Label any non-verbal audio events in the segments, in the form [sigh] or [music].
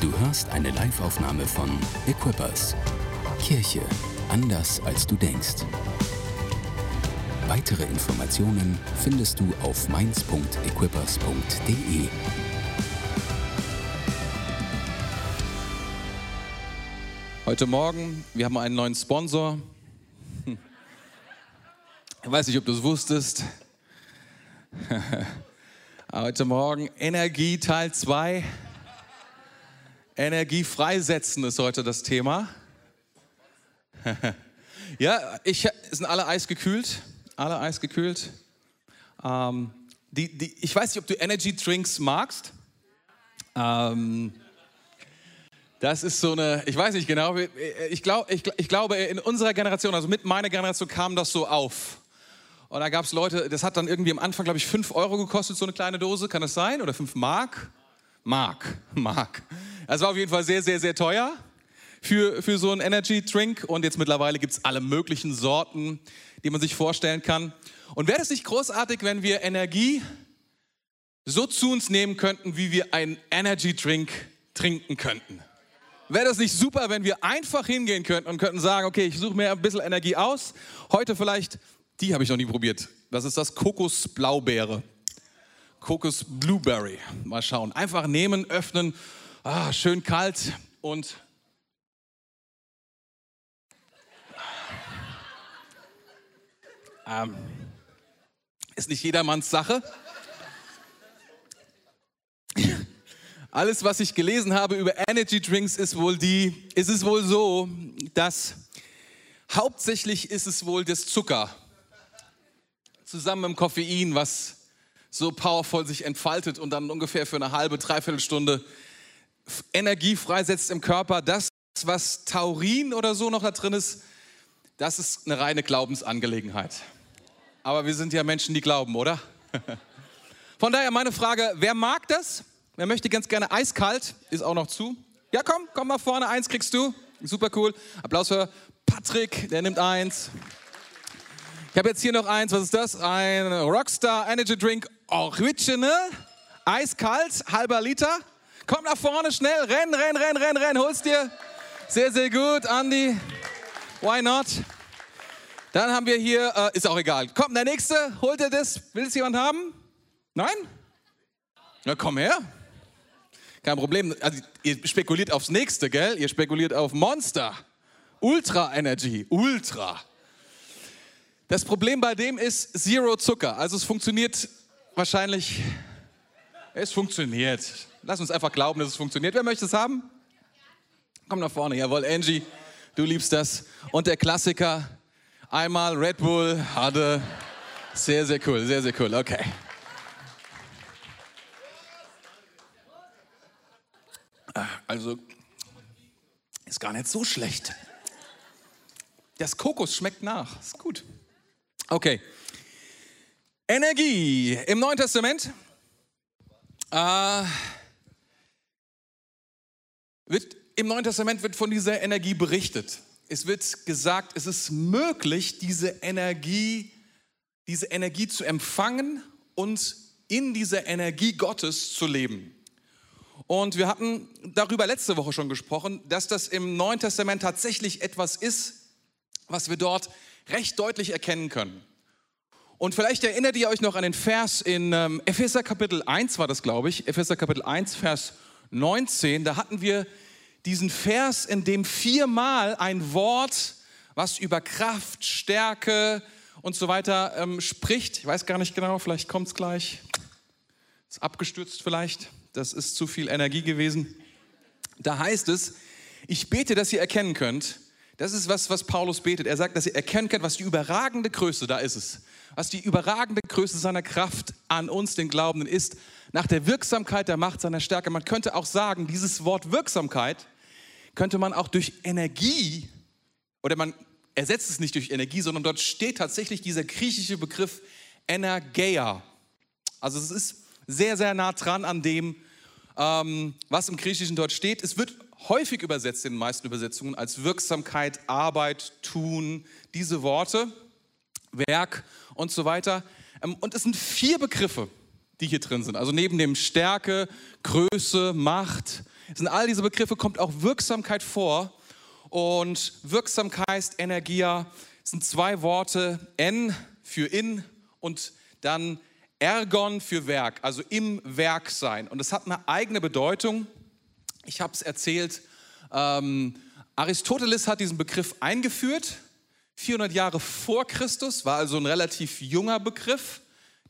Du hörst eine Live-Aufnahme von Equippers. Kirche anders als du denkst. Weitere Informationen findest du auf mainz.equippers.de. Heute Morgen, wir haben einen neuen Sponsor. Ich weiß nicht, ob du es wusstest. [laughs] Heute Morgen Energie Teil 2. Energie freisetzen ist heute das Thema. [laughs] ja, ich, sind alle eisgekühlt. Alle eisgekühlt. Ähm, die, die, ich weiß nicht, ob du Energy Drinks magst. Ähm, das ist so eine, ich weiß nicht genau, ich, glaub, ich, ich glaube, in unserer Generation, also mit meiner Generation kam das so auf. Und da gab es Leute, das hat dann irgendwie am Anfang, glaube ich, 5 Euro gekostet, so eine kleine Dose, kann das sein? Oder 5 Mark? Mark, [laughs] Mark. Das war auf jeden Fall sehr, sehr, sehr teuer für, für so einen Energy Drink. Und jetzt mittlerweile gibt es alle möglichen Sorten, die man sich vorstellen kann. Und wäre es nicht großartig, wenn wir Energie so zu uns nehmen könnten, wie wir einen Energy Drink trinken könnten? Wäre das nicht super, wenn wir einfach hingehen könnten und könnten sagen, okay, ich suche mir ein bisschen Energie aus. Heute vielleicht, die habe ich noch nie probiert. Das ist das Kokosblaubeere. Kokos Blueberry. Mal schauen. Einfach nehmen, öffnen. Ah, schön kalt und ähm, ist nicht jedermanns Sache. Alles, was ich gelesen habe über Energy Drinks, ist wohl die, ist es wohl so, dass hauptsächlich ist es wohl das Zucker zusammen mit dem Koffein, was so powervoll sich entfaltet und dann ungefähr für eine halbe, dreiviertel Stunde Energie freisetzt im Körper. Das, was Taurin oder so noch da drin ist, das ist eine reine Glaubensangelegenheit. Aber wir sind ja Menschen, die glauben, oder? [laughs] Von daher meine Frage, wer mag das? Wer möchte ganz gerne eiskalt? Ist auch noch zu. Ja, komm, komm mal vorne, eins kriegst du. Super cool. Applaus für Patrick, der nimmt eins. Ich habe jetzt hier noch eins, was ist das? Ein Rockstar Energy Drink Original, eiskalt, halber Liter. Komm nach vorne, schnell, renn, renn, renn, renn, renn, hol's dir. Sehr, sehr gut, Andy. Why not? Dann haben wir hier, äh, ist auch egal. Komm, der nächste, holt ihr das? Will es jemand haben? Nein? Na, komm her. Kein Problem. Also, ihr spekuliert aufs nächste, gell? Ihr spekuliert auf Monster. Ultra Energy. Ultra. Das Problem bei dem ist Zero Zucker. Also es funktioniert wahrscheinlich. Es funktioniert. Lass uns einfach glauben, dass es funktioniert. Wer möchte es haben? Komm nach vorne. Jawohl, Angie, du liebst das. Und der Klassiker. Einmal Red Bull hatte. Sehr, sehr cool. Sehr, sehr cool. Okay. Also, ist gar nicht so schlecht. Das Kokos schmeckt nach. Ist gut. Okay. Energie im Neuen Testament. Äh, wird, Im Neuen Testament wird von dieser Energie berichtet. Es wird gesagt, es ist möglich, diese Energie, diese Energie zu empfangen und in dieser Energie Gottes zu leben. Und wir hatten darüber letzte Woche schon gesprochen, dass das im Neuen Testament tatsächlich etwas ist, was wir dort recht deutlich erkennen können. Und vielleicht erinnert ihr euch noch an den Vers in ähm, Epheser Kapitel 1 war das, glaube ich, Epheser Kapitel 1, Vers 19. Da hatten wir diesen Vers, in dem viermal ein Wort, was über Kraft, Stärke und so weiter ähm, spricht. Ich weiß gar nicht genau, vielleicht kommt es gleich. Ist abgestürzt vielleicht das ist zu viel Energie gewesen. Da heißt es, ich bete, dass ihr erkennen könnt, das ist was, was Paulus betet. Er sagt, dass ihr erkennen könnt, was die überragende Größe, da ist es, was die überragende Größe seiner Kraft an uns, den Glaubenden, ist, nach der Wirksamkeit der Macht seiner Stärke. Man könnte auch sagen, dieses Wort Wirksamkeit könnte man auch durch Energie, oder man ersetzt es nicht durch Energie, sondern dort steht tatsächlich dieser griechische Begriff Energeia. Also es ist sehr, sehr nah dran an dem, ähm, was im Griechischen dort steht. Es wird häufig übersetzt in den meisten Übersetzungen als Wirksamkeit, Arbeit, Tun, diese Worte, Werk und so weiter. Ähm, und es sind vier Begriffe, die hier drin sind. Also neben dem Stärke, Größe, Macht, in all diese Begriffe kommt auch Wirksamkeit vor. Und Wirksamkeit, Energia sind zwei Worte, N für in und dann Ergon für Werk, also im Werk sein. Und das hat eine eigene Bedeutung. Ich habe es erzählt, ähm, Aristoteles hat diesen Begriff eingeführt, 400 Jahre vor Christus, war also ein relativ junger Begriff,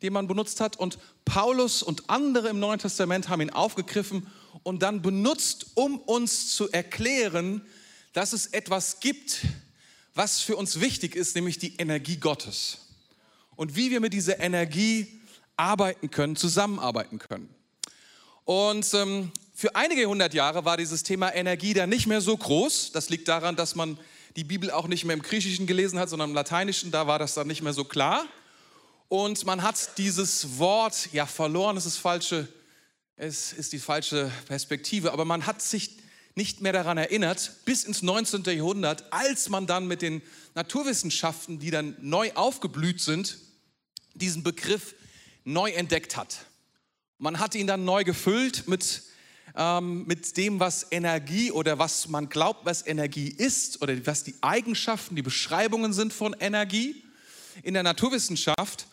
den man benutzt hat. Und Paulus und andere im Neuen Testament haben ihn aufgegriffen und dann benutzt, um uns zu erklären, dass es etwas gibt, was für uns wichtig ist, nämlich die Energie Gottes. Und wie wir mit dieser Energie arbeiten können, zusammenarbeiten können. Und ähm, für einige hundert Jahre war dieses Thema Energie dann nicht mehr so groß. Das liegt daran, dass man die Bibel auch nicht mehr im Griechischen gelesen hat, sondern im Lateinischen. Da war das dann nicht mehr so klar. Und man hat dieses Wort ja verloren. Es ist falsche, es ist die falsche Perspektive. Aber man hat sich nicht mehr daran erinnert, bis ins 19. Jahrhundert, als man dann mit den Naturwissenschaften, die dann neu aufgeblüht sind, diesen Begriff neu entdeckt hat. Man hat ihn dann neu gefüllt mit, ähm, mit dem, was Energie oder was man glaubt, was Energie ist oder was die Eigenschaften, die Beschreibungen sind von Energie in der Naturwissenschaft.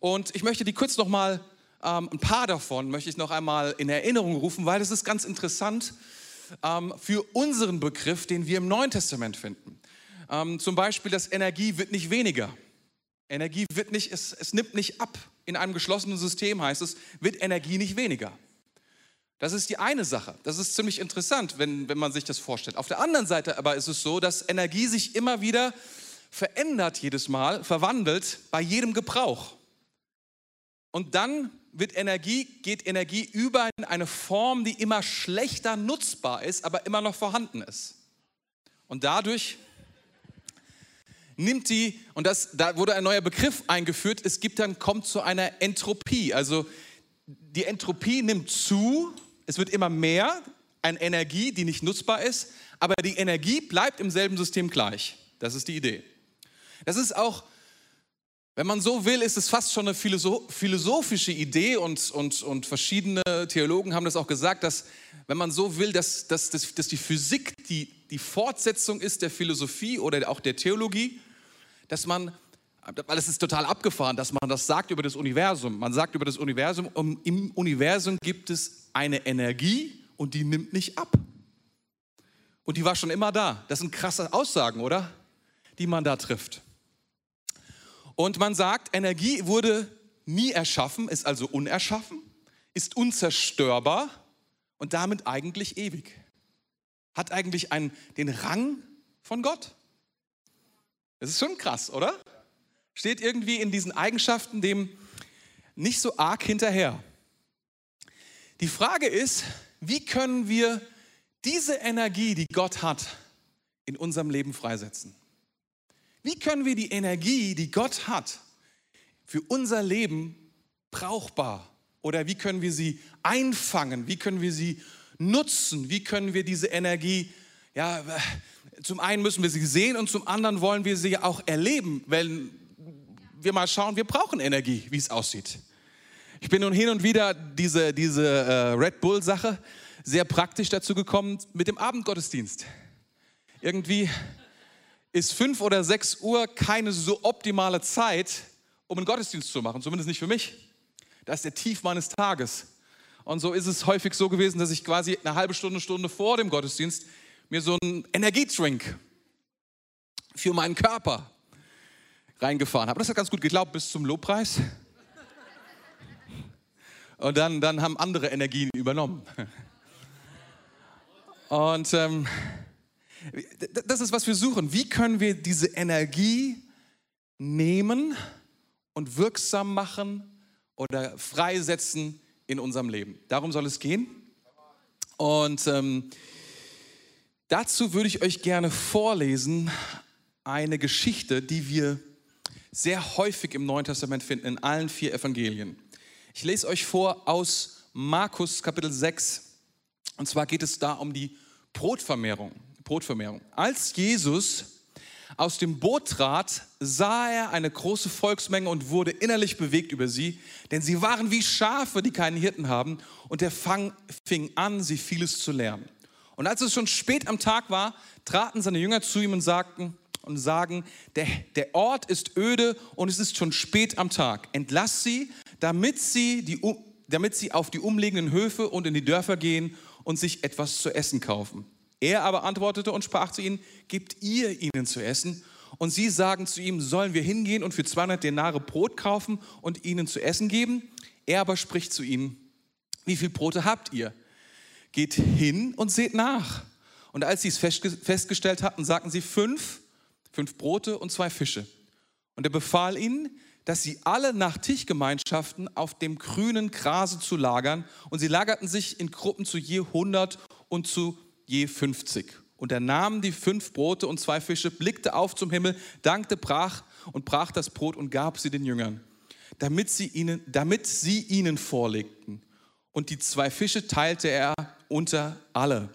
Und ich möchte die kurz nochmal, ähm, ein paar davon möchte ich noch einmal in Erinnerung rufen, weil es ist ganz interessant ähm, für unseren Begriff, den wir im Neuen Testament finden. Ähm, zum Beispiel, dass Energie wird nicht weniger. Energie wird nicht, es, es nimmt nicht ab. In einem geschlossenen System heißt es, wird Energie nicht weniger. Das ist die eine Sache. Das ist ziemlich interessant, wenn, wenn man sich das vorstellt. Auf der anderen Seite aber ist es so, dass Energie sich immer wieder verändert jedes Mal, verwandelt bei jedem Gebrauch. Und dann wird Energie, geht Energie über in eine Form, die immer schlechter nutzbar ist, aber immer noch vorhanden ist. Und dadurch nimmt die, und das, da wurde ein neuer Begriff eingeführt, es gibt dann, kommt zu einer Entropie. Also die Entropie nimmt zu, es wird immer mehr an Energie, die nicht nutzbar ist, aber die Energie bleibt im selben System gleich. Das ist die Idee. Das ist auch, wenn man so will, ist es fast schon eine philosophische Idee und, und, und verschiedene Theologen haben das auch gesagt, dass, wenn man so will, dass, dass, dass, dass die Physik die, die Fortsetzung ist der Philosophie oder auch der Theologie dass man, weil es ist total abgefahren, dass man das sagt über das Universum. Man sagt über das Universum, um, im Universum gibt es eine Energie und die nimmt nicht ab. Und die war schon immer da. Das sind krasse Aussagen, oder? Die man da trifft. Und man sagt, Energie wurde nie erschaffen, ist also unerschaffen, ist unzerstörbar und damit eigentlich ewig. Hat eigentlich einen, den Rang von Gott. Das ist schon krass, oder? Steht irgendwie in diesen Eigenschaften dem nicht so arg hinterher. Die Frage ist, wie können wir diese Energie, die Gott hat, in unserem Leben freisetzen? Wie können wir die Energie, die Gott hat, für unser Leben brauchbar oder wie können wir sie einfangen? Wie können wir sie nutzen? Wie können wir diese Energie ja, zum einen müssen wir sie sehen und zum anderen wollen wir sie auch erleben, weil wir mal schauen, wir brauchen Energie, wie es aussieht. Ich bin nun hin und wieder diese, diese äh, Red Bull-Sache sehr praktisch dazu gekommen mit dem Abendgottesdienst. Irgendwie ist fünf oder sechs Uhr keine so optimale Zeit, um einen Gottesdienst zu machen, zumindest nicht für mich. Das ist der Tief meines Tages. Und so ist es häufig so gewesen, dass ich quasi eine halbe Stunde, Stunde vor dem Gottesdienst mir so einen Energietrink für meinen Körper reingefahren habe. Das hat ganz gut geglaubt bis zum Lobpreis. Und dann, dann haben andere Energien übernommen. Und ähm, das ist, was wir suchen. Wie können wir diese Energie nehmen und wirksam machen oder freisetzen in unserem Leben? Darum soll es gehen. Und ähm, Dazu würde ich euch gerne vorlesen eine Geschichte, die wir sehr häufig im Neuen Testament finden, in allen vier Evangelien. Ich lese euch vor aus Markus Kapitel 6. Und zwar geht es da um die Brotvermehrung. Brotvermehrung. Als Jesus aus dem Boot trat, sah er eine große Volksmenge und wurde innerlich bewegt über sie, denn sie waren wie Schafe, die keinen Hirten haben, und er fang, fing an, sie vieles zu lernen. Und als es schon spät am Tag war, traten seine Jünger zu ihm und sagten und sagen, der, der Ort ist öde und es ist schon spät am Tag. Entlass sie, damit sie, die, damit sie auf die umliegenden Höfe und in die Dörfer gehen und sich etwas zu essen kaufen. Er aber antwortete und sprach zu ihnen, gebt ihr ihnen zu essen. Und sie sagen zu ihm, sollen wir hingehen und für 200 Denare Brot kaufen und ihnen zu essen geben? Er aber spricht zu ihnen, wie viel Brote habt ihr? Geht hin und seht nach. Und als sie es festgestellt hatten, sagten sie fünf, fünf Brote und zwei Fische. Und er befahl ihnen, dass sie alle nach Tischgemeinschaften auf dem grünen Grase zu lagern. Und sie lagerten sich in Gruppen zu je 100 und zu je 50. Und er nahm die fünf Brote und zwei Fische, blickte auf zum Himmel, dankte, brach und brach das Brot und gab sie den Jüngern, damit sie ihnen, damit sie ihnen vorlegten. Und die zwei Fische teilte er unter alle.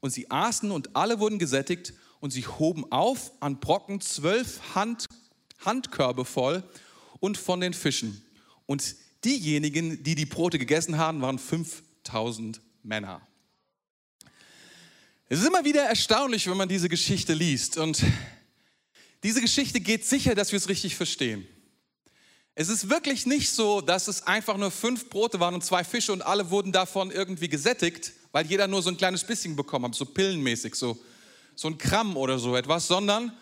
Und sie aßen und alle wurden gesättigt und sie hoben auf an Brocken zwölf Hand, Handkörbe voll und von den Fischen. Und diejenigen, die die Brote gegessen haben, waren 5000 Männer. Es ist immer wieder erstaunlich, wenn man diese Geschichte liest. Und diese Geschichte geht sicher, dass wir es richtig verstehen. Es ist wirklich nicht so, dass es einfach nur fünf Brote waren und zwei Fische und alle wurden davon irgendwie gesättigt, weil jeder nur so ein kleines bisschen bekommen hat, so pillenmäßig, so, so ein Gramm oder so etwas, sondern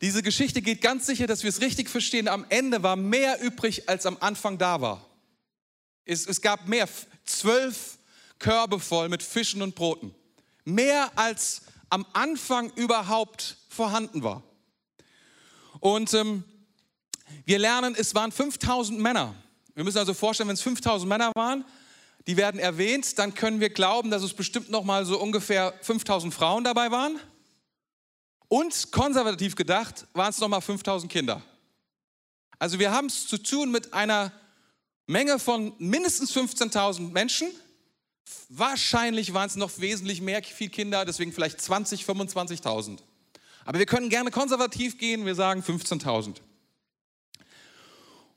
diese Geschichte geht ganz sicher, dass wir es richtig verstehen. Am Ende war mehr übrig, als am Anfang da war. Es, es gab mehr, zwölf Körbe voll mit Fischen und Broten mehr als am Anfang überhaupt vorhanden war. Und ähm, wir lernen, es waren 5000 Männer. Wir müssen also vorstellen, wenn es 5000 Männer waren, die werden erwähnt, dann können wir glauben, dass es bestimmt noch mal so ungefähr 5000 Frauen dabei waren. Und konservativ gedacht waren es noch mal 5000 Kinder. Also wir haben es zu tun mit einer Menge von mindestens 15.000 Menschen Wahrscheinlich waren es noch wesentlich mehr viel Kinder, deswegen vielleicht 20, 25.000. Aber wir können gerne konservativ gehen, wir sagen 15.000.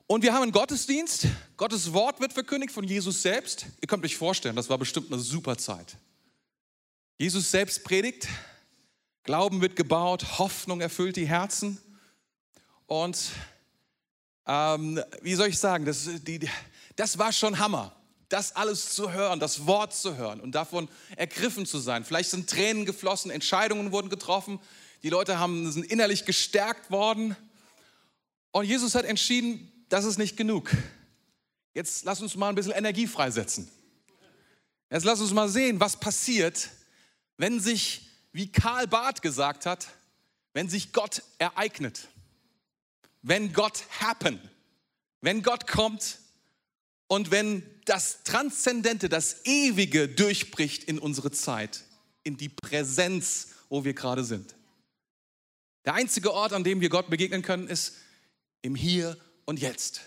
Und wir haben einen Gottesdienst. Gottes Wort wird verkündigt von Jesus selbst. Ihr könnt euch vorstellen, das war bestimmt eine super Zeit. Jesus selbst predigt, Glauben wird gebaut, Hoffnung erfüllt die Herzen. Und ähm, wie soll ich sagen, das, die, das war schon Hammer das alles zu hören, das Wort zu hören und davon ergriffen zu sein. Vielleicht sind Tränen geflossen, Entscheidungen wurden getroffen, die Leute haben, sind innerlich gestärkt worden. Und Jesus hat entschieden, das ist nicht genug. Jetzt lass uns mal ein bisschen Energie freisetzen. Jetzt lass uns mal sehen, was passiert, wenn sich, wie Karl Barth gesagt hat, wenn sich Gott ereignet. Wenn Gott happen. Wenn Gott kommt und wenn das Transzendente, das Ewige durchbricht in unsere Zeit, in die Präsenz, wo wir gerade sind. Der einzige Ort, an dem wir Gott begegnen können, ist im Hier und Jetzt.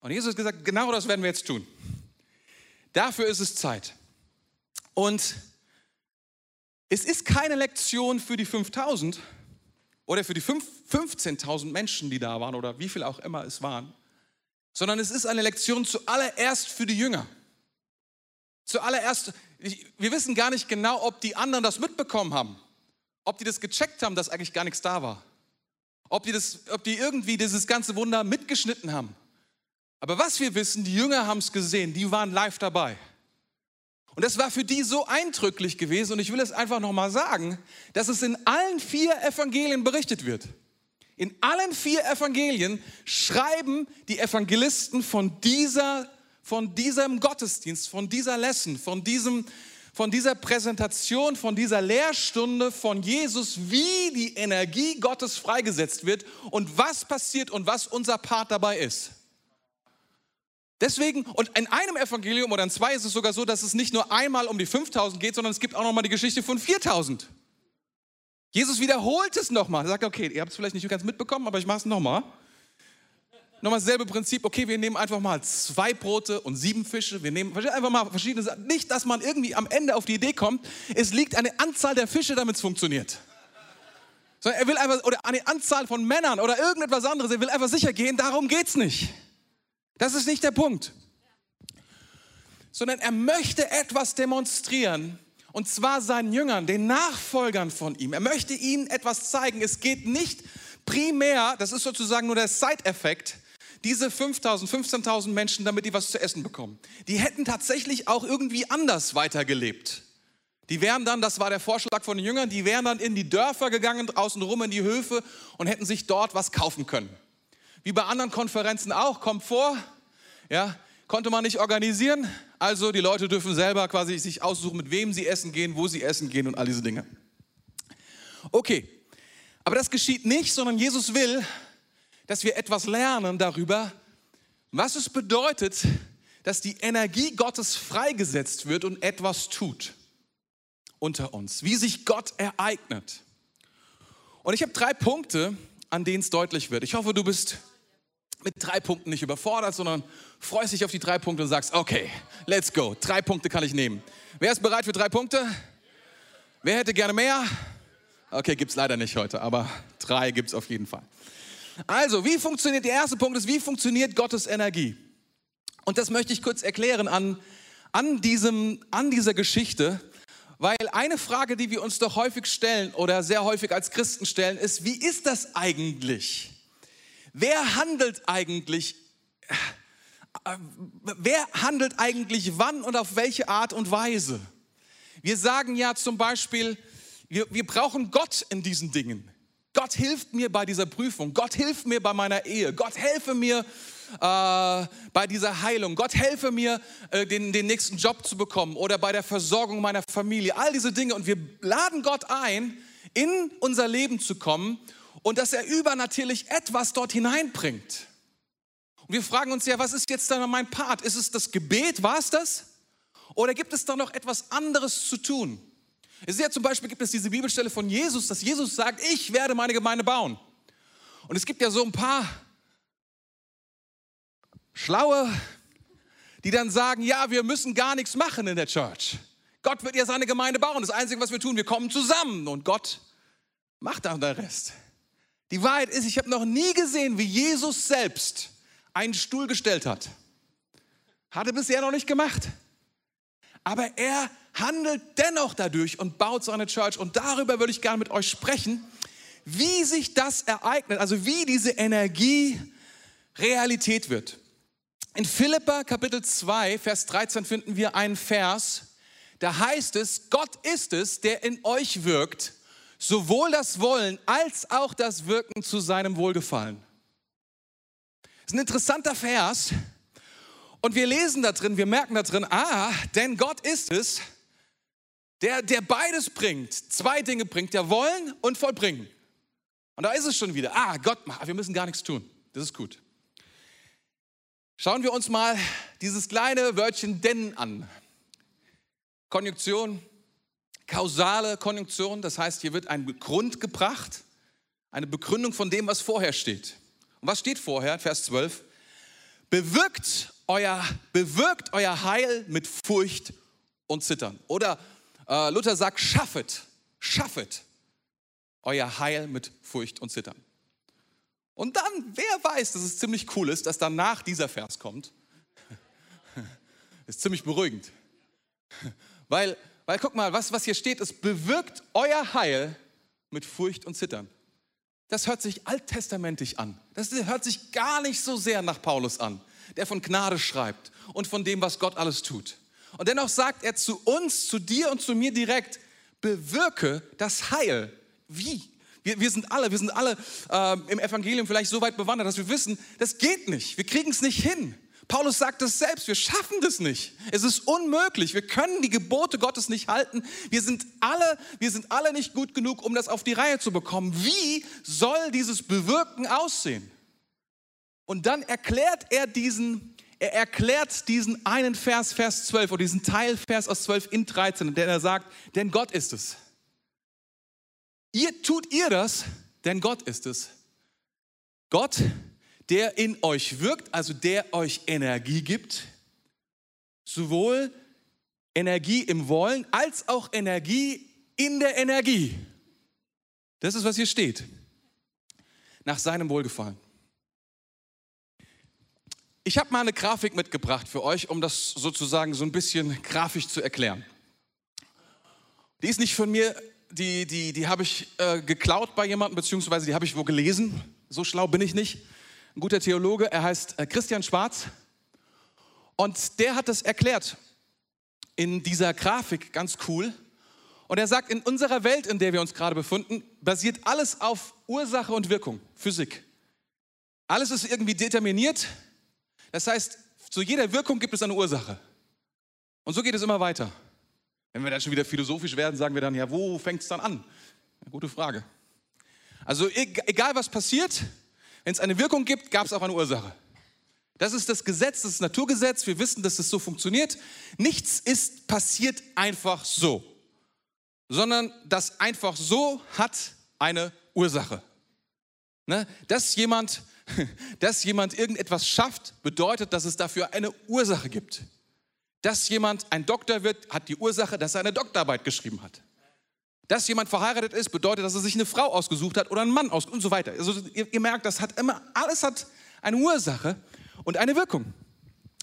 Und Jesus hat gesagt, genau das werden wir jetzt tun. Dafür ist es Zeit. Und es ist keine Lektion für die 5000 oder für die 15.000 Menschen, die da waren oder wie viel auch immer es waren, sondern es ist eine Lektion zuallererst für die Jünger. Zuallererst, wir wissen gar nicht genau, ob die anderen das mitbekommen haben, ob die das gecheckt haben, dass eigentlich gar nichts da war, ob die, das, ob die irgendwie dieses ganze Wunder mitgeschnitten haben. Aber was wir wissen, die Jünger haben es gesehen, die waren live dabei. Und das war für die so eindrücklich gewesen und ich will es einfach nochmal sagen, dass es in allen vier Evangelien berichtet wird. In allen vier Evangelien schreiben die Evangelisten von dieser, von diesem Gottesdienst, von dieser Lesson, von diesem, von dieser Präsentation, von dieser Lehrstunde von Jesus, wie die Energie Gottes freigesetzt wird und was passiert und was unser Part dabei ist. Deswegen, und in einem Evangelium oder in zwei ist es sogar so, dass es nicht nur einmal um die 5000 geht, sondern es gibt auch nochmal die Geschichte von 4000. Jesus wiederholt es nochmal. Er sagt, okay, ihr habt es vielleicht nicht ganz mitbekommen, aber ich mache es nochmal. Nochmal dasselbe Prinzip, okay, wir nehmen einfach mal zwei Brote und sieben Fische. Wir nehmen einfach mal verschiedene Sachen. Nicht, dass man irgendwie am Ende auf die Idee kommt, es liegt eine Anzahl der Fische, damit es funktioniert. Sondern er will einfach, oder an die Anzahl von Männern oder irgendetwas anderes, er will einfach sicher gehen, darum geht es nicht. Das ist nicht der Punkt. Sondern er möchte etwas demonstrieren, und zwar seinen Jüngern, den Nachfolgern von ihm. Er möchte ihnen etwas zeigen. Es geht nicht primär, das ist sozusagen nur der Side-Effekt, diese 5000, 15.000 Menschen, damit die was zu essen bekommen. Die hätten tatsächlich auch irgendwie anders weitergelebt. Die wären dann, das war der Vorschlag von den Jüngern, die wären dann in die Dörfer gegangen, draußen rum in die Höfe und hätten sich dort was kaufen können. Wie bei anderen Konferenzen auch, kommt vor, ja, konnte man nicht organisieren, also die Leute dürfen selber quasi sich aussuchen, mit wem sie essen gehen, wo sie essen gehen und all diese Dinge. Okay, aber das geschieht nicht, sondern Jesus will, dass wir etwas lernen darüber, was es bedeutet, dass die Energie Gottes freigesetzt wird und etwas tut unter uns, wie sich Gott ereignet. Und ich habe drei Punkte, an denen es deutlich wird. Ich hoffe, du bist mit drei Punkten nicht überfordert, sondern freust dich auf die drei Punkte und sagst, okay, let's go. Drei Punkte kann ich nehmen. Wer ist bereit für drei Punkte? Wer hätte gerne mehr? Okay, gibt es leider nicht heute, aber drei gibt es auf jeden Fall. Also, wie funktioniert, der erste Punkt ist, wie funktioniert Gottes Energie? Und das möchte ich kurz erklären an, an, diesem, an dieser Geschichte, weil eine Frage, die wir uns doch häufig stellen oder sehr häufig als Christen stellen, ist, wie ist das eigentlich? Wer handelt eigentlich? Äh, wer handelt eigentlich wann und auf welche Art und Weise? Wir sagen ja zum Beispiel, wir, wir brauchen Gott in diesen Dingen. Gott hilft mir bei dieser Prüfung. Gott hilft mir bei meiner Ehe. Gott helfe mir äh, bei dieser Heilung. Gott helfe mir, äh, den, den nächsten Job zu bekommen oder bei der Versorgung meiner Familie. All diese Dinge. Und wir laden Gott ein, in unser Leben zu kommen und dass er übernatürlich etwas dort hineinbringt. Und wir fragen uns ja, was ist jetzt dann mein Part? Ist es das Gebet? War es das? Oder gibt es da noch etwas anderes zu tun? Es ist ja zum Beispiel, gibt es diese Bibelstelle von Jesus, dass Jesus sagt, ich werde meine Gemeinde bauen. Und es gibt ja so ein paar Schlaue, die dann sagen, ja, wir müssen gar nichts machen in der Church. Gott wird ja seine Gemeinde bauen. Das Einzige, was wir tun, wir kommen zusammen und Gott macht dann den Rest. Die Wahrheit ist, ich habe noch nie gesehen, wie Jesus selbst einen Stuhl gestellt hat. Hat er bisher noch nicht gemacht. Aber er handelt dennoch dadurch und baut seine Church. Und darüber würde ich gerne mit euch sprechen, wie sich das ereignet, also wie diese Energie Realität wird. In Philippa Kapitel 2, Vers 13 finden wir einen Vers, da heißt es, Gott ist es, der in euch wirkt, sowohl das Wollen als auch das Wirken zu seinem Wohlgefallen. Das ist ein interessanter Vers. Und wir lesen da drin, wir merken da drin, ah, denn Gott ist es, der, der beides bringt. Zwei Dinge bringt, der Wollen und Vollbringen. Und da ist es schon wieder, ah, Gott, wir müssen gar nichts tun. Das ist gut. Schauen wir uns mal dieses kleine Wörtchen denn an. Konjunktion, kausale Konjunktion, das heißt, hier wird ein Grund gebracht, eine Begründung von dem, was vorher steht. Und was steht vorher? Vers 12. Bewirkt euer, bewirkt euer Heil mit Furcht und Zittern. Oder äh, Luther sagt, schaffet, schaffet euer Heil mit Furcht und Zittern. Und dann, wer weiß, dass es ziemlich cool ist, dass danach dieser Vers kommt. ist ziemlich beruhigend. Weil weil guck mal, was, was hier steht, es bewirkt euer Heil mit Furcht und Zittern. Das hört sich alttestamentlich an. Das hört sich gar nicht so sehr nach Paulus an, der von Gnade schreibt und von dem, was Gott alles tut. Und dennoch sagt er zu uns, zu dir und zu mir direkt, bewirke das Heil. Wie? Wir, wir sind alle, wir sind alle äh, im Evangelium vielleicht so weit bewandert, dass wir wissen, das geht nicht. Wir kriegen es nicht hin. Paulus sagt es selbst, wir schaffen das nicht. Es ist unmöglich. Wir können die Gebote Gottes nicht halten. Wir sind alle, wir sind alle nicht gut genug, um das auf die Reihe zu bekommen. Wie soll dieses Bewirken aussehen? Und dann erklärt er diesen, er erklärt diesen einen Vers, Vers 12 oder diesen Teilvers aus 12 in 13, in dem er sagt, denn Gott ist es. Ihr tut ihr das, denn Gott ist es. Gott der in euch wirkt, also der euch Energie gibt, sowohl Energie im Wollen als auch Energie in der Energie. Das ist, was hier steht. Nach seinem Wohlgefallen. Ich habe mal eine Grafik mitgebracht für euch, um das sozusagen so ein bisschen grafisch zu erklären. Die ist nicht von mir, die, die, die habe ich äh, geklaut bei jemandem, beziehungsweise die habe ich wo gelesen. So schlau bin ich nicht. Ein guter Theologe, er heißt äh, Christian Schwarz. Und der hat das erklärt in dieser Grafik ganz cool. Und er sagt, in unserer Welt, in der wir uns gerade befinden, basiert alles auf Ursache und Wirkung, Physik. Alles ist irgendwie determiniert, das heißt, zu jeder Wirkung gibt es eine Ursache. Und so geht es immer weiter. Wenn wir dann schon wieder philosophisch werden, sagen wir dann, ja, wo fängt es dann an? Eine gute Frage. Also egal was passiert, wenn es eine Wirkung gibt, gab es auch eine Ursache. Das ist das Gesetz, das ist das Naturgesetz. Wir wissen, dass es so funktioniert. Nichts ist passiert einfach so, sondern das einfach so hat eine Ursache. Ne? Dass jemand [laughs] dass jemand irgendetwas schafft, bedeutet, dass es dafür eine Ursache gibt. Dass jemand ein Doktor wird, hat die Ursache, dass er eine Doktorarbeit geschrieben hat. Dass jemand verheiratet ist, bedeutet, dass er sich eine Frau ausgesucht hat oder einen Mann ausgesucht und so weiter. Also ihr, ihr merkt, das hat immer, alles hat eine Ursache und eine Wirkung.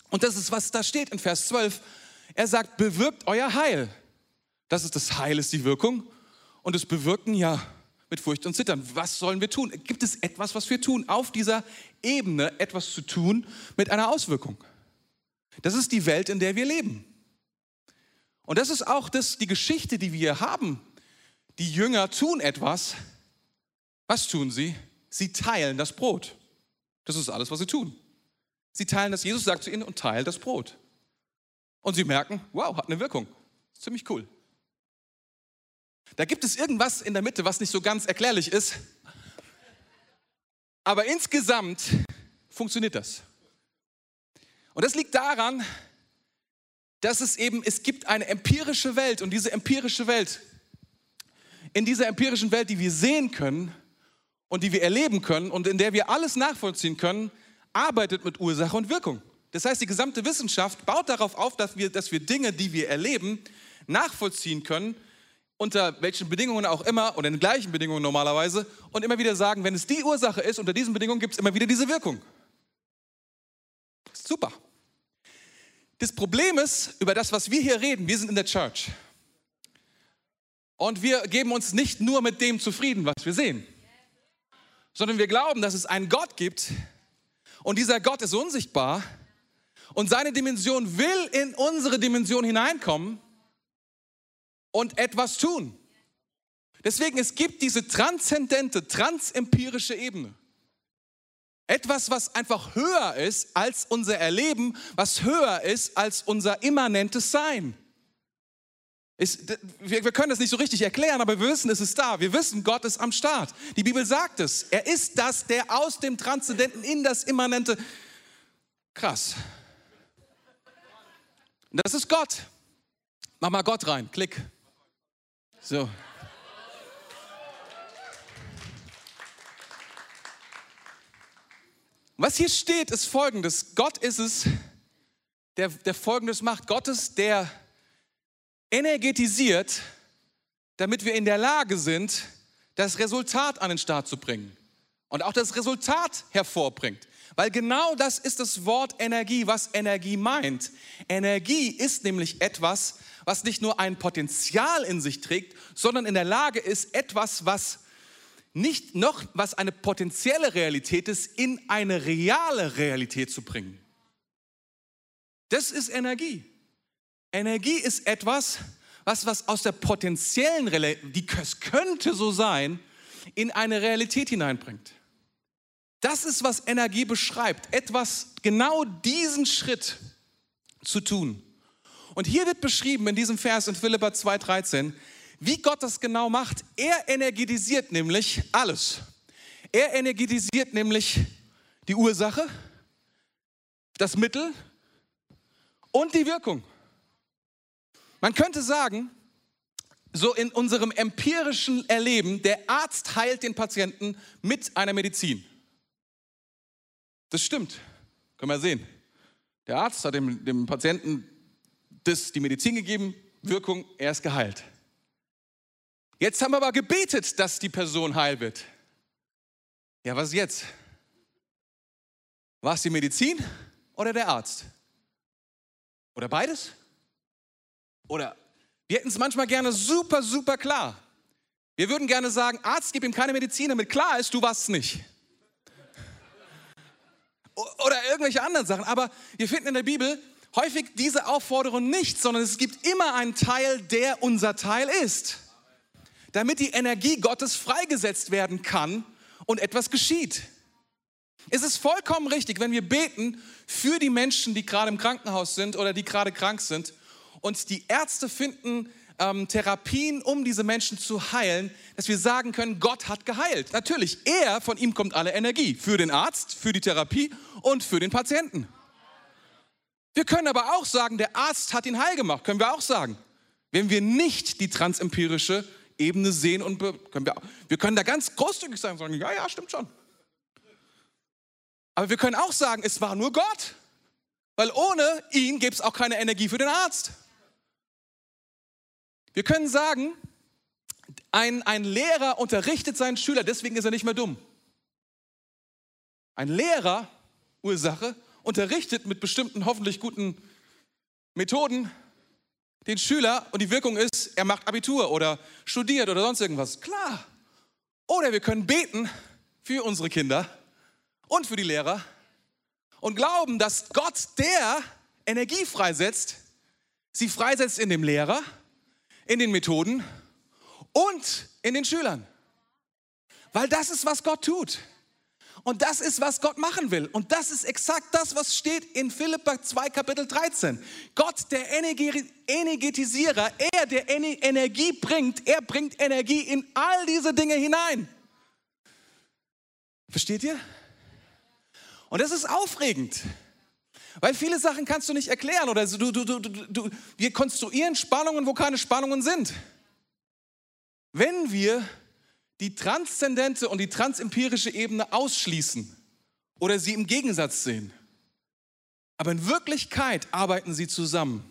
Und das ist, was da steht in Vers 12. Er sagt, bewirkt euer Heil. Das ist das Heil, ist die Wirkung. Und das Bewirken, ja, mit Furcht und Zittern. Was sollen wir tun? Gibt es etwas, was wir tun? Auf dieser Ebene etwas zu tun mit einer Auswirkung. Das ist die Welt, in der wir leben. Und das ist auch das, die Geschichte, die wir haben. Die Jünger tun etwas. Was tun sie? Sie teilen das Brot. Das ist alles, was sie tun. Sie teilen das, Jesus sagt zu ihnen, und teilt das Brot. Und sie merken, wow, hat eine Wirkung. Ziemlich cool. Da gibt es irgendwas in der Mitte, was nicht so ganz erklärlich ist. Aber insgesamt funktioniert das. Und das liegt daran, dass es eben, es gibt eine empirische Welt und diese empirische Welt, in dieser empirischen Welt, die wir sehen können und die wir erleben können und in der wir alles nachvollziehen können, arbeitet mit Ursache und Wirkung. Das heißt, die gesamte Wissenschaft baut darauf auf, dass wir, dass wir Dinge, die wir erleben, nachvollziehen können unter welchen Bedingungen auch immer oder in den gleichen Bedingungen normalerweise und immer wieder sagen, wenn es die Ursache ist, unter diesen Bedingungen gibt es immer wieder diese Wirkung. Super. Das Problem ist, über das, was wir hier reden, wir sind in der Church. Und wir geben uns nicht nur mit dem zufrieden, was wir sehen, sondern wir glauben, dass es einen Gott gibt und dieser Gott ist unsichtbar und seine Dimension will in unsere Dimension hineinkommen und etwas tun. Deswegen, es gibt diese transzendente, transempirische Ebene. Etwas, was einfach höher ist als unser Erleben, was höher ist als unser immanentes Sein. Ist, wir, wir, können das nicht so richtig erklären, aber wir wissen, es ist da. Wir wissen, Gott ist am Start. Die Bibel sagt es. Er ist das, der aus dem Transzendenten in das Immanente. Krass. Das ist Gott. Mach mal Gott rein. Klick. So. Was hier steht, ist folgendes. Gott ist es, der, der folgendes macht. Gott ist der energetisiert, damit wir in der Lage sind, das Resultat an den Start zu bringen. Und auch das Resultat hervorbringt. Weil genau das ist das Wort Energie, was Energie meint. Energie ist nämlich etwas, was nicht nur ein Potenzial in sich trägt, sondern in der Lage ist, etwas, was nicht noch, was eine potenzielle Realität ist, in eine reale Realität zu bringen. Das ist Energie. Energie ist etwas, was, was aus der potenziellen Realität, die es könnte so sein, in eine Realität hineinbringt. Das ist, was Energie beschreibt. Etwas, genau diesen Schritt zu tun. Und hier wird beschrieben in diesem Vers in Philippa 2,13, wie Gott das genau macht. Er energetisiert nämlich alles. Er energetisiert nämlich die Ursache, das Mittel und die Wirkung. Man könnte sagen, so in unserem empirischen Erleben, der Arzt heilt den Patienten mit einer Medizin. Das stimmt, können wir sehen. Der Arzt hat dem, dem Patienten das, die Medizin gegeben, Wirkung, er ist geheilt. Jetzt haben wir aber gebetet, dass die Person heil wird. Ja, was jetzt? War es die Medizin oder der Arzt? Oder beides? Oder wir hätten es manchmal gerne super, super klar. Wir würden gerne sagen, Arzt, gib ihm keine Medizin, damit klar ist, du warst es nicht. Oder irgendwelche anderen Sachen. Aber wir finden in der Bibel häufig diese Aufforderung nicht, sondern es gibt immer einen Teil, der unser Teil ist. Damit die Energie Gottes freigesetzt werden kann und etwas geschieht. Es ist vollkommen richtig, wenn wir beten für die Menschen, die gerade im Krankenhaus sind oder die gerade krank sind und die Ärzte finden ähm, Therapien, um diese Menschen zu heilen, dass wir sagen können, Gott hat geheilt. Natürlich, er, von ihm kommt alle Energie. Für den Arzt, für die Therapie und für den Patienten. Wir können aber auch sagen, der Arzt hat ihn heil gemacht, können wir auch sagen. Wenn wir nicht die transempirische Ebene sehen und können wir, wir können da ganz großzügig sein und sagen, ja, ja, stimmt schon. Aber wir können auch sagen, es war nur Gott. Weil ohne ihn gibt es auch keine Energie für den Arzt. Wir können sagen, ein, ein Lehrer unterrichtet seinen Schüler, deswegen ist er nicht mehr dumm. Ein Lehrer, Ursache, unterrichtet mit bestimmten, hoffentlich guten Methoden den Schüler und die Wirkung ist, er macht Abitur oder studiert oder sonst irgendwas. Klar. Oder wir können beten für unsere Kinder und für die Lehrer und glauben, dass Gott, der Energie freisetzt, sie freisetzt in dem Lehrer in den Methoden und in den Schülern. Weil das ist, was Gott tut. Und das ist, was Gott machen will. Und das ist exakt das, was steht in Philippa 2, Kapitel 13. Gott, der Energetisierer, er, der Energie bringt, er bringt Energie in all diese Dinge hinein. Versteht ihr? Und das ist aufregend. Weil viele Sachen kannst du nicht erklären oder du, du, du, du, wir konstruieren Spannungen, wo keine Spannungen sind. Wenn wir die transzendente und die transempirische Ebene ausschließen oder sie im Gegensatz sehen, aber in Wirklichkeit arbeiten sie zusammen.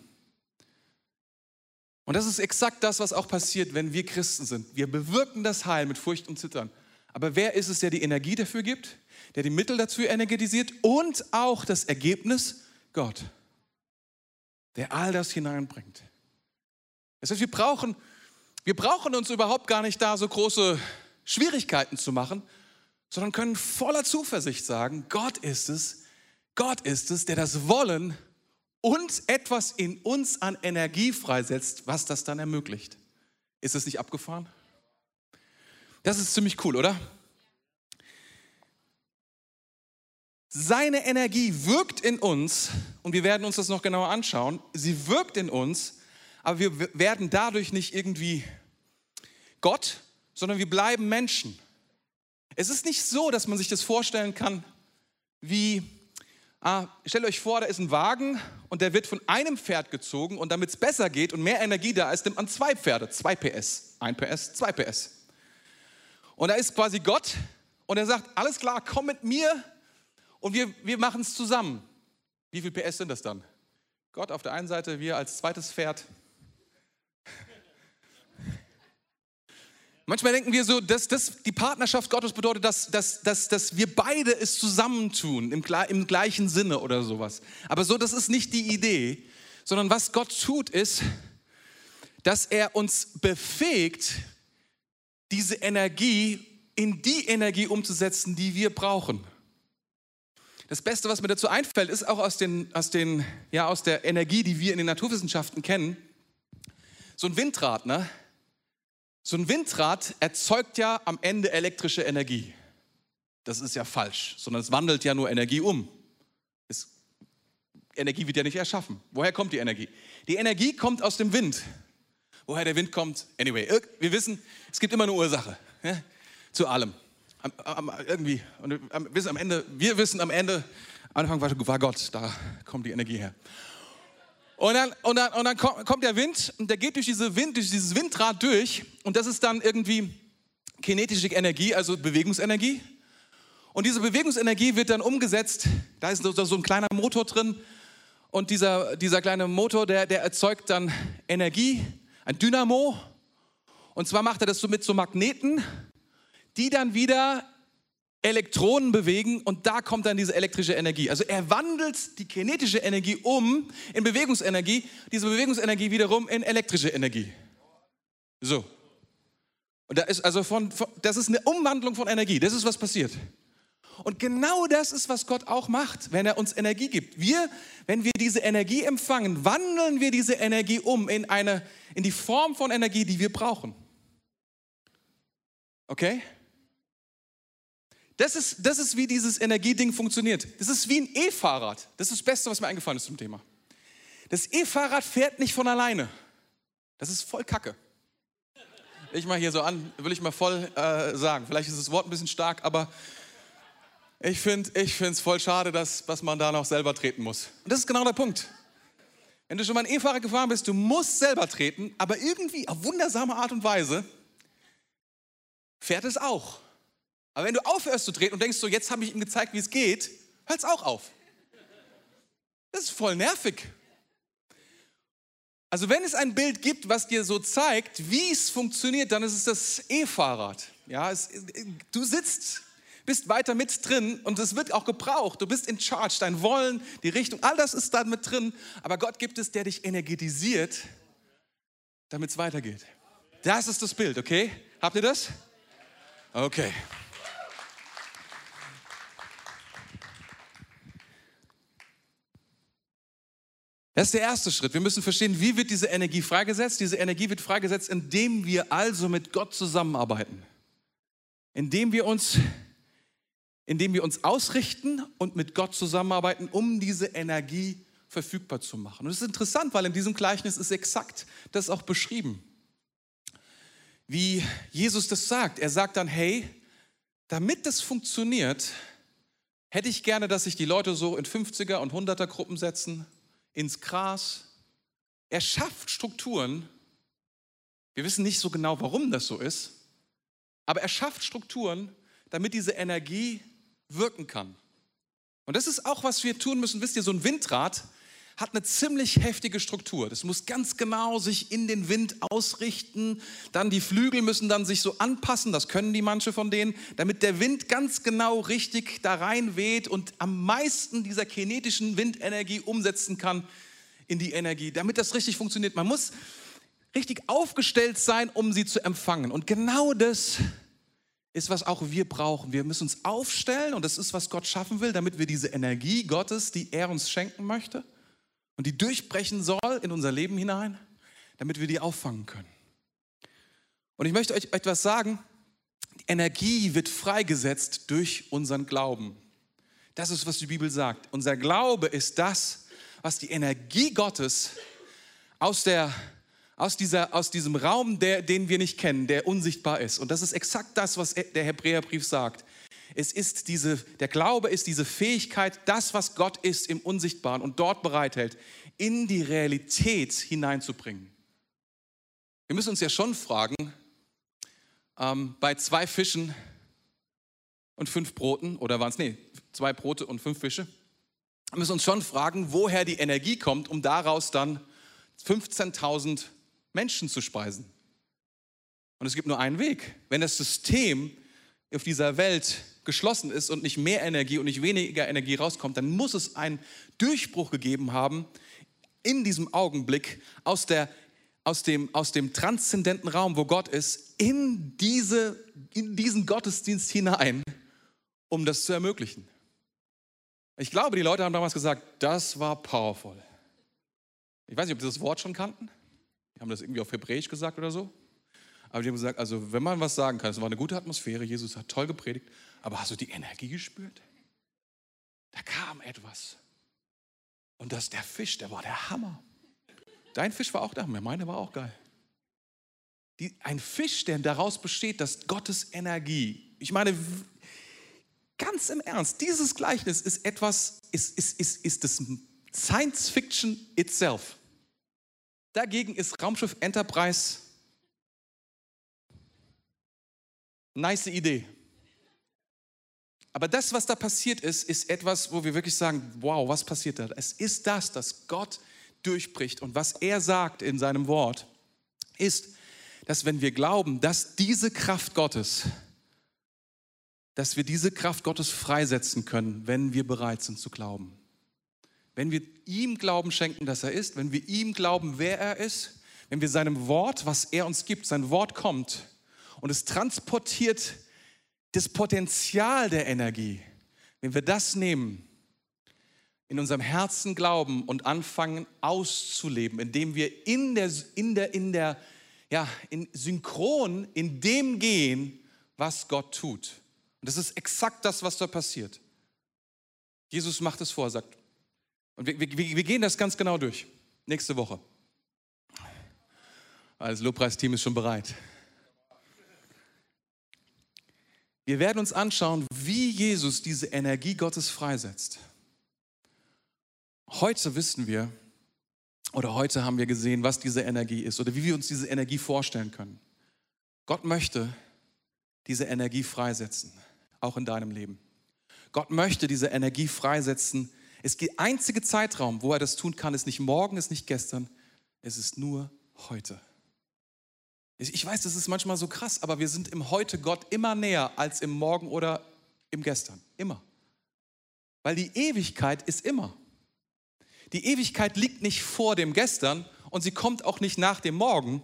Und das ist exakt das, was auch passiert, wenn wir Christen sind. Wir bewirken das Heil mit Furcht und Zittern. Aber wer ist es, der die Energie dafür gibt? der die Mittel dazu energetisiert und auch das Ergebnis Gott, der all das hineinbringt. Das heißt, wir brauchen, wir brauchen uns überhaupt gar nicht da so große Schwierigkeiten zu machen, sondern können voller Zuversicht sagen, Gott ist es, Gott ist es, der das Wollen und etwas in uns an Energie freisetzt, was das dann ermöglicht. Ist es nicht abgefahren? Das ist ziemlich cool, oder? Seine Energie wirkt in uns und wir werden uns das noch genauer anschauen. Sie wirkt in uns, aber wir werden dadurch nicht irgendwie Gott, sondern wir bleiben Menschen. Es ist nicht so, dass man sich das vorstellen kann, wie, ah, stellt euch vor, da ist ein Wagen und der wird von einem Pferd gezogen und damit es besser geht und mehr Energie da ist, nimmt man zwei Pferde, zwei PS, ein PS, zwei PS. Und da ist quasi Gott und er sagt, alles klar, komm mit mir und wir, wir machen es zusammen. Wie viel PS sind das dann? Gott auf der einen Seite, wir als zweites Pferd. Manchmal denken wir so, dass, dass die Partnerschaft Gottes bedeutet, dass, dass, dass, dass wir beide es zusammentun, im, im gleichen Sinne oder sowas. Aber so, das ist nicht die Idee, sondern was Gott tut, ist, dass er uns befähigt, diese Energie in die Energie umzusetzen, die wir brauchen. Das Beste, was mir dazu einfällt, ist auch aus, den, aus, den, ja, aus der Energie, die wir in den Naturwissenschaften kennen. So ein Windrad, ne? So ein Windrad erzeugt ja am Ende elektrische Energie. Das ist ja falsch, sondern es wandelt ja nur Energie um. Es, Energie wird ja nicht erschaffen. Woher kommt die Energie? Die Energie kommt aus dem Wind. Woher der Wind kommt? Anyway, wir wissen, es gibt immer eine Ursache ja, zu allem am, am, irgendwie, und am, wissen am Ende, wir wissen am Ende, am Anfang war, Gott, da kommt die Energie her. Und dann, und, dann, und dann kommt der Wind und der geht durch, diese Wind, durch dieses Windrad durch. Und das ist dann irgendwie kinetische Energie, also Bewegungsenergie. Und diese Bewegungsenergie wird dann umgesetzt, da ist so ein kleiner Motor drin. Und dieser, dieser kleine Motor, der, der erzeugt dann Energie, ein Dynamo. Und zwar macht er das so mit so Magneten, die dann wieder Elektronen bewegen und da kommt dann diese elektrische Energie. Also er wandelt die kinetische Energie um in Bewegungsenergie, diese Bewegungsenergie wiederum in elektrische Energie. So. Und da ist also von, von, das ist eine Umwandlung von Energie. Das ist was passiert. Und genau das ist, was Gott auch macht, wenn er uns Energie gibt. Wir, wenn wir diese Energie empfangen, wandeln wir diese Energie um in eine, in die Form von Energie, die wir brauchen. Okay? Das ist, das ist, wie dieses Energieding funktioniert. Das ist wie ein E-Fahrrad. Das ist das Beste, was mir eingefallen ist zum Thema. Das E-Fahrrad fährt nicht von alleine. Das ist voll Kacke. Ich mal hier so an, will ich mal voll äh, sagen. Vielleicht ist das Wort ein bisschen stark, aber ich finde es voll schade, dass, dass man da noch selber treten muss. Und das ist genau der Punkt. Wenn du schon mal ein E-Fahrrad gefahren bist, du musst selber treten, aber irgendwie auf wundersame Art und Weise fährt es auch. Aber wenn du aufhörst zu treten und denkst so, jetzt habe ich ihm gezeigt, wie es geht, hört es auch auf. Das ist voll nervig. Also wenn es ein Bild gibt, was dir so zeigt, wie es funktioniert, dann ist es das E-Fahrrad. Ja, es, du sitzt, bist weiter mit drin und es wird auch gebraucht. Du bist in Charge, dein Wollen, die Richtung, all das ist da mit drin. Aber Gott gibt es, der dich energetisiert, damit es weitergeht. Das ist das Bild, okay? Habt ihr das? Okay. Das ist der erste Schritt. Wir müssen verstehen, wie wird diese Energie freigesetzt? Diese Energie wird freigesetzt, indem wir also mit Gott zusammenarbeiten. Indem wir uns, indem wir uns ausrichten und mit Gott zusammenarbeiten, um diese Energie verfügbar zu machen. Und es ist interessant, weil in diesem Gleichnis ist exakt das auch beschrieben. Wie Jesus das sagt. Er sagt dann, hey, damit das funktioniert, hätte ich gerne, dass sich die Leute so in 50er und 100er Gruppen setzen ins Gras. Er schafft Strukturen. Wir wissen nicht so genau, warum das so ist, aber er schafft Strukturen, damit diese Energie wirken kann. Und das ist auch, was wir tun müssen. Wisst ihr, so ein Windrad hat eine ziemlich heftige Struktur. Das muss ganz genau sich in den Wind ausrichten. Dann die Flügel müssen dann sich so anpassen, das können die manche von denen, damit der Wind ganz genau richtig da rein weht und am meisten dieser kinetischen Windenergie umsetzen kann in die Energie, damit das richtig funktioniert. Man muss richtig aufgestellt sein, um sie zu empfangen. Und genau das ist, was auch wir brauchen. Wir müssen uns aufstellen und das ist, was Gott schaffen will, damit wir diese Energie Gottes, die er uns schenken möchte, und die durchbrechen soll in unser Leben hinein, damit wir die auffangen können. Und ich möchte euch etwas sagen. Die Energie wird freigesetzt durch unseren Glauben. Das ist, was die Bibel sagt. Unser Glaube ist das, was die Energie Gottes aus, der, aus, dieser, aus diesem Raum, der, den wir nicht kennen, der unsichtbar ist. Und das ist exakt das, was der Hebräerbrief sagt. Es ist diese, der Glaube ist diese Fähigkeit, das, was Gott ist im Unsichtbaren und dort bereithält, in die Realität hineinzubringen. Wir müssen uns ja schon fragen, ähm, bei zwei Fischen und fünf Broten, oder waren es, nee, zwei Brote und fünf Fische, wir müssen uns schon fragen, woher die Energie kommt, um daraus dann 15.000 Menschen zu speisen. Und es gibt nur einen Weg. Wenn das System auf dieser Welt geschlossen ist und nicht mehr Energie und nicht weniger Energie rauskommt, dann muss es einen Durchbruch gegeben haben in diesem Augenblick aus, der, aus, dem, aus dem transzendenten Raum, wo Gott ist, in, diese, in diesen Gottesdienst hinein, um das zu ermöglichen. Ich glaube, die Leute haben damals gesagt, das war powerful. Ich weiß nicht, ob sie das Wort schon kannten. Die haben das irgendwie auf Hebräisch gesagt oder so. Aber die haben gesagt, also wenn man was sagen kann, es war eine gute Atmosphäre, Jesus hat toll gepredigt, aber hast du die Energie gespürt? Da kam etwas. Und das der Fisch, der war der Hammer. Dein Fisch war auch der Hammer, meine war auch geil. Die, ein Fisch, der daraus besteht, dass Gottes Energie, ich meine, ganz im Ernst, dieses Gleichnis ist etwas, ist, ist, ist, ist das Science Fiction itself. Dagegen ist Raumschiff Enterprise nice Idee. Aber das, was da passiert ist, ist etwas, wo wir wirklich sagen, wow, was passiert da? Es ist das, dass Gott durchbricht. Und was er sagt in seinem Wort, ist, dass wenn wir glauben, dass diese Kraft Gottes, dass wir diese Kraft Gottes freisetzen können, wenn wir bereit sind zu glauben. Wenn wir ihm Glauben schenken, dass er ist, wenn wir ihm glauben, wer er ist, wenn wir seinem Wort, was er uns gibt, sein Wort kommt und es transportiert das Potenzial der Energie, wenn wir das nehmen, in unserem Herzen glauben und anfangen auszuleben, indem wir in der, in der, in der, ja, in synchron in dem gehen, was Gott tut. Und das ist exakt das, was da passiert. Jesus macht es vor, sagt. Und wir, wir, wir gehen das ganz genau durch. Nächste Woche. Das Lobpreisteam ist schon bereit. Wir werden uns anschauen, wie Jesus diese Energie Gottes freisetzt. Heute wissen wir, oder heute haben wir gesehen, was diese Energie ist oder wie wir uns diese Energie vorstellen können. Gott möchte diese Energie freisetzen, auch in deinem Leben. Gott möchte diese Energie freisetzen. Es der einzige Zeitraum, wo er das tun kann, ist nicht morgen, ist nicht gestern, es ist nur heute. Ich weiß, das ist manchmal so krass, aber wir sind im Heute Gott immer näher als im Morgen oder im Gestern. Immer. Weil die Ewigkeit ist immer. Die Ewigkeit liegt nicht vor dem Gestern und sie kommt auch nicht nach dem Morgen,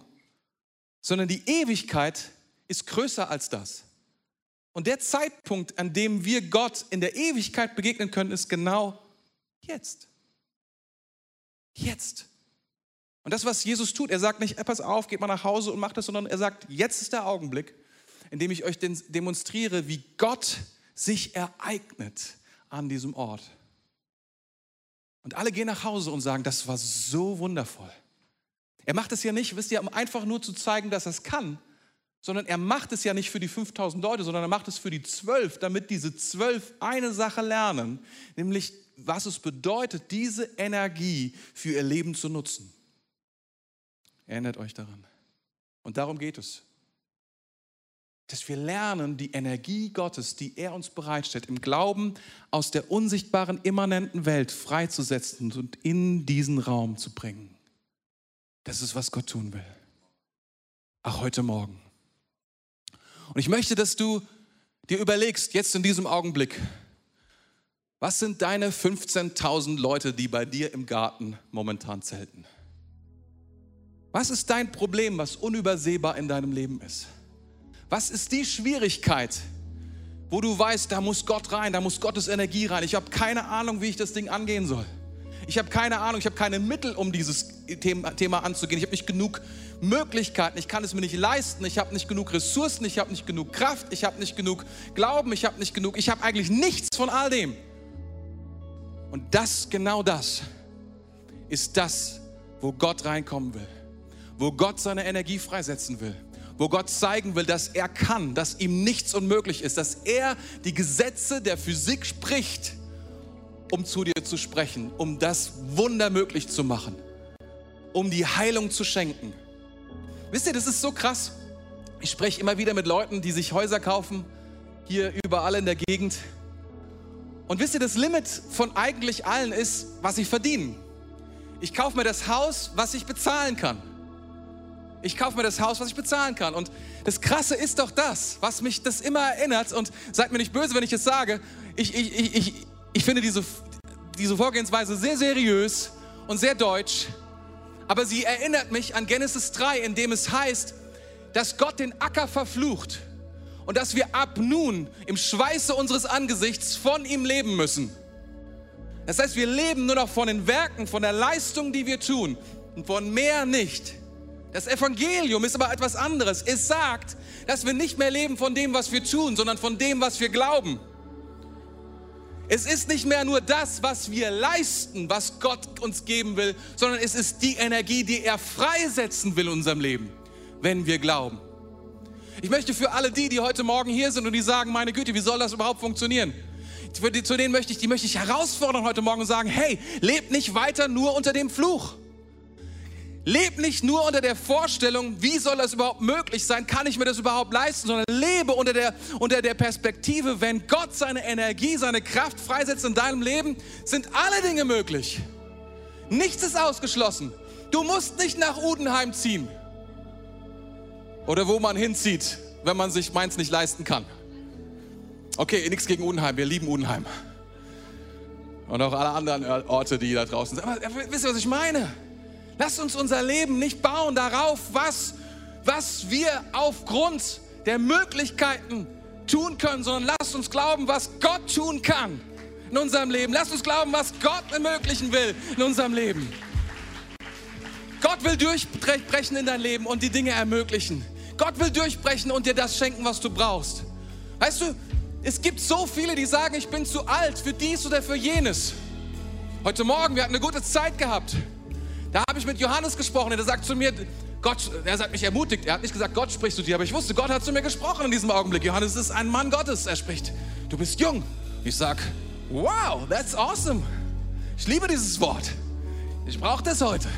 sondern die Ewigkeit ist größer als das. Und der Zeitpunkt, an dem wir Gott in der Ewigkeit begegnen können, ist genau jetzt. Jetzt. Und das, was Jesus tut, er sagt nicht, pass auf, geht mal nach Hause und macht das, sondern er sagt, jetzt ist der Augenblick, in dem ich euch demonstriere, wie Gott sich ereignet an diesem Ort. Und alle gehen nach Hause und sagen, das war so wundervoll. Er macht es ja nicht, wisst ihr, um einfach nur zu zeigen, dass er es kann, sondern er macht es ja nicht für die 5000 Leute, sondern er macht es für die zwölf, damit diese zwölf eine Sache lernen, nämlich was es bedeutet, diese Energie für ihr Leben zu nutzen. Erinnert euch daran. Und darum geht es. Dass wir lernen, die Energie Gottes, die er uns bereitstellt, im Glauben aus der unsichtbaren, immanenten Welt freizusetzen und in diesen Raum zu bringen. Das ist, was Gott tun will. Auch heute Morgen. Und ich möchte, dass du dir überlegst, jetzt in diesem Augenblick, was sind deine 15.000 Leute, die bei dir im Garten momentan zelten? Was ist dein Problem, was unübersehbar in deinem Leben ist? Was ist die Schwierigkeit, wo du weißt, da muss Gott rein, da muss Gottes Energie rein. Ich habe keine Ahnung, wie ich das Ding angehen soll. Ich habe keine Ahnung, ich habe keine Mittel, um dieses Thema, anzugehen. Ich habe nicht genug Möglichkeiten, ich kann es mir nicht leisten, ich habe nicht genug Ressourcen, ich habe nicht genug Kraft, ich habe nicht genug Glauben, ich habe nicht genug, ich habe eigentlich nichts von all dem. Und das, genau das, ist das, wo Gott reinkommen will wo Gott seine Energie freisetzen will, wo Gott zeigen will, dass er kann, dass ihm nichts unmöglich ist, dass er die Gesetze der Physik spricht, um zu dir zu sprechen, um das Wunder möglich zu machen, um die Heilung zu schenken. Wisst ihr, das ist so krass. Ich spreche immer wieder mit Leuten, die sich Häuser kaufen, hier überall in der Gegend. Und wisst ihr, das Limit von eigentlich allen ist, was sie verdienen. Ich kaufe mir das Haus, was ich bezahlen kann. Ich kaufe mir das Haus, was ich bezahlen kann. Und das Krasse ist doch das, was mich das immer erinnert. Und seid mir nicht böse, wenn ich es sage. Ich, ich, ich, ich, ich finde diese, diese Vorgehensweise sehr seriös und sehr deutsch. Aber sie erinnert mich an Genesis 3, in dem es heißt, dass Gott den Acker verflucht und dass wir ab nun im Schweiße unseres Angesichts von ihm leben müssen. Das heißt, wir leben nur noch von den Werken, von der Leistung, die wir tun und von mehr nicht. Das Evangelium ist aber etwas anderes. Es sagt, dass wir nicht mehr leben von dem, was wir tun, sondern von dem, was wir glauben. Es ist nicht mehr nur das, was wir leisten, was Gott uns geben will, sondern es ist die Energie, die er freisetzen will in unserem Leben, wenn wir glauben. Ich möchte für alle die, die heute Morgen hier sind und die sagen, meine Güte, wie soll das überhaupt funktionieren? zu denen möchte ich, die möchte ich herausfordern heute Morgen und sagen, hey, lebt nicht weiter nur unter dem Fluch. Leb nicht nur unter der Vorstellung, wie soll das überhaupt möglich sein, kann ich mir das überhaupt leisten, sondern lebe unter der, unter der Perspektive, wenn Gott seine Energie, seine Kraft freisetzt in deinem Leben, sind alle Dinge möglich. Nichts ist ausgeschlossen. Du musst nicht nach Udenheim ziehen. oder wo man hinzieht, wenn man sich meins nicht leisten kann. Okay, nichts gegen Unheim, wir lieben Unheim. Und auch alle anderen Orte, die da draußen sind. Aber wisst ihr, was ich meine? Lasst uns unser Leben nicht bauen darauf, was, was wir aufgrund der Möglichkeiten tun können, sondern lasst uns glauben, was Gott tun kann in unserem Leben. Lasst uns glauben, was Gott ermöglichen will in unserem Leben. Gott will durchbrechen in dein Leben und die Dinge ermöglichen. Gott will durchbrechen und dir das schenken, was du brauchst. Weißt du, es gibt so viele, die sagen, ich bin zu alt für dies oder für jenes. Heute Morgen, wir hatten eine gute Zeit gehabt. Da habe ich mit Johannes gesprochen. Der sagt zu mir, Gott, er hat mich ermutigt. Er hat nicht gesagt, Gott spricht zu dir, aber ich wusste, Gott hat zu mir gesprochen in diesem Augenblick. Johannes ist ein Mann Gottes. Er spricht, du bist jung. Ich sage, wow, that's awesome. Ich liebe dieses Wort. Ich brauche das heute.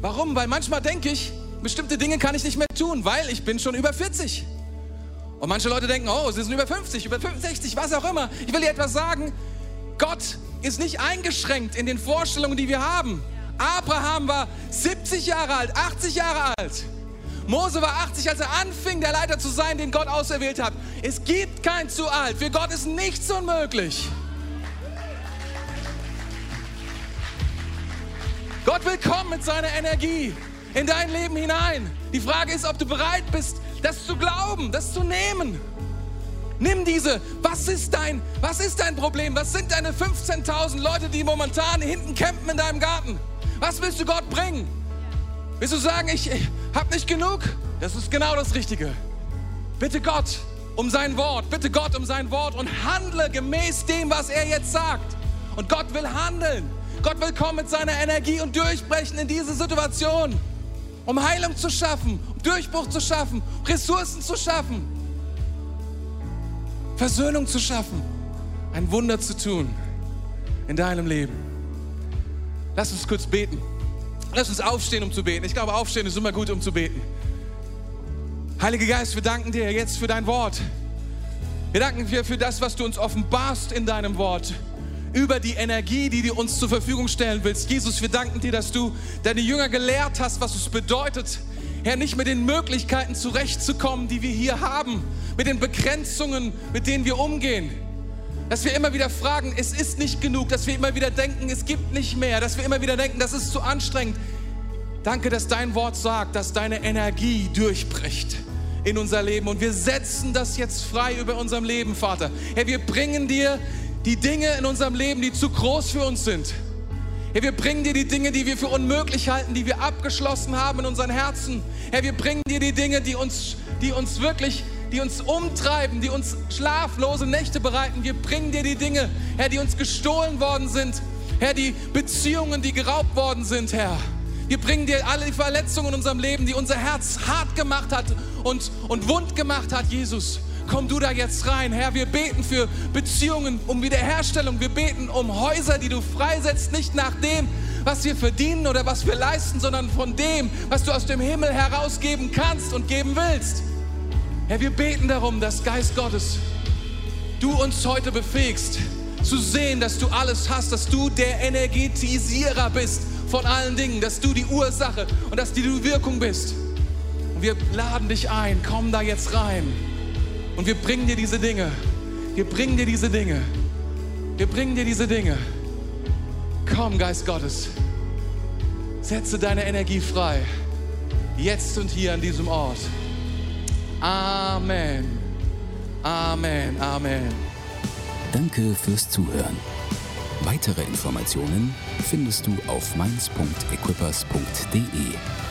Warum? Weil manchmal denke ich, bestimmte Dinge kann ich nicht mehr tun, weil ich bin schon über 40. Und manche Leute denken, oh, sie sind über 50, über 65, was auch immer. Ich will dir etwas sagen. Gott ist nicht eingeschränkt in den Vorstellungen, die wir haben. Abraham war 70 Jahre alt, 80 Jahre alt. Mose war 80, als er anfing, der Leiter zu sein, den Gott auserwählt hat. Es gibt kein zu alt. Für Gott ist nichts unmöglich. Gott will kommen mit seiner Energie in dein Leben hinein. Die Frage ist, ob du bereit bist, das zu glauben, das zu nehmen. Nimm diese. Was ist dein, was ist dein Problem? Was sind deine 15.000 Leute, die momentan hinten campen in deinem Garten? Was willst du Gott bringen? Willst du sagen, ich, ich habe nicht genug? Das ist genau das Richtige. Bitte Gott um sein Wort. Bitte Gott um sein Wort und handle gemäß dem, was er jetzt sagt. Und Gott will handeln. Gott will kommen mit seiner Energie und durchbrechen in diese Situation um Heilung zu schaffen, um Durchbruch zu schaffen, Ressourcen zu schaffen, Versöhnung zu schaffen, ein Wunder zu tun in deinem Leben. Lass uns kurz beten. Lass uns aufstehen, um zu beten. Ich glaube, aufstehen ist immer gut, um zu beten. Heiliger Geist, wir danken dir jetzt für dein Wort. Wir danken dir für das, was du uns offenbarst in deinem Wort über die Energie, die du uns zur Verfügung stellen willst. Jesus, wir danken dir, dass du deine Jünger gelehrt hast, was es bedeutet, Herr, nicht mit den Möglichkeiten zurechtzukommen, die wir hier haben, mit den Begrenzungen, mit denen wir umgehen. Dass wir immer wieder fragen, es ist nicht genug, dass wir immer wieder denken, es gibt nicht mehr, dass wir immer wieder denken, das ist zu anstrengend. Danke, dass dein Wort sagt, dass deine Energie durchbricht in unser Leben. Und wir setzen das jetzt frei über unserem Leben, Vater. Herr, wir bringen dir die Dinge in unserem Leben, die zu groß für uns sind. Herr, wir bringen dir die Dinge, die wir für unmöglich halten, die wir abgeschlossen haben in unseren Herzen. Herr, wir bringen dir die Dinge, die uns, die uns wirklich, die uns umtreiben, die uns schlaflose Nächte bereiten. Wir bringen dir die Dinge, Herr, die uns gestohlen worden sind. Herr, die Beziehungen, die geraubt worden sind, Herr. Wir bringen dir alle die Verletzungen in unserem Leben, die unser Herz hart gemacht hat und, und wund gemacht hat, Jesus komm du da jetzt rein. Herr, wir beten für Beziehungen, um Wiederherstellung. Wir beten um Häuser, die du freisetzt, nicht nach dem, was wir verdienen oder was wir leisten, sondern von dem, was du aus dem Himmel herausgeben kannst und geben willst. Herr, wir beten darum, dass Geist Gottes, du uns heute befähigst, zu sehen, dass du alles hast, dass du der Energetisierer bist von allen Dingen, dass du die Ursache und dass du die Wirkung bist. Und wir laden dich ein, komm da jetzt rein. Und wir bringen dir diese Dinge. Wir bringen dir diese Dinge. Wir bringen dir diese Dinge. Komm, Geist Gottes. Setze deine Energie frei. Jetzt und hier an diesem Ort. Amen. Amen. Amen. Danke fürs Zuhören. Weitere Informationen findest du auf mainz.equippers.de.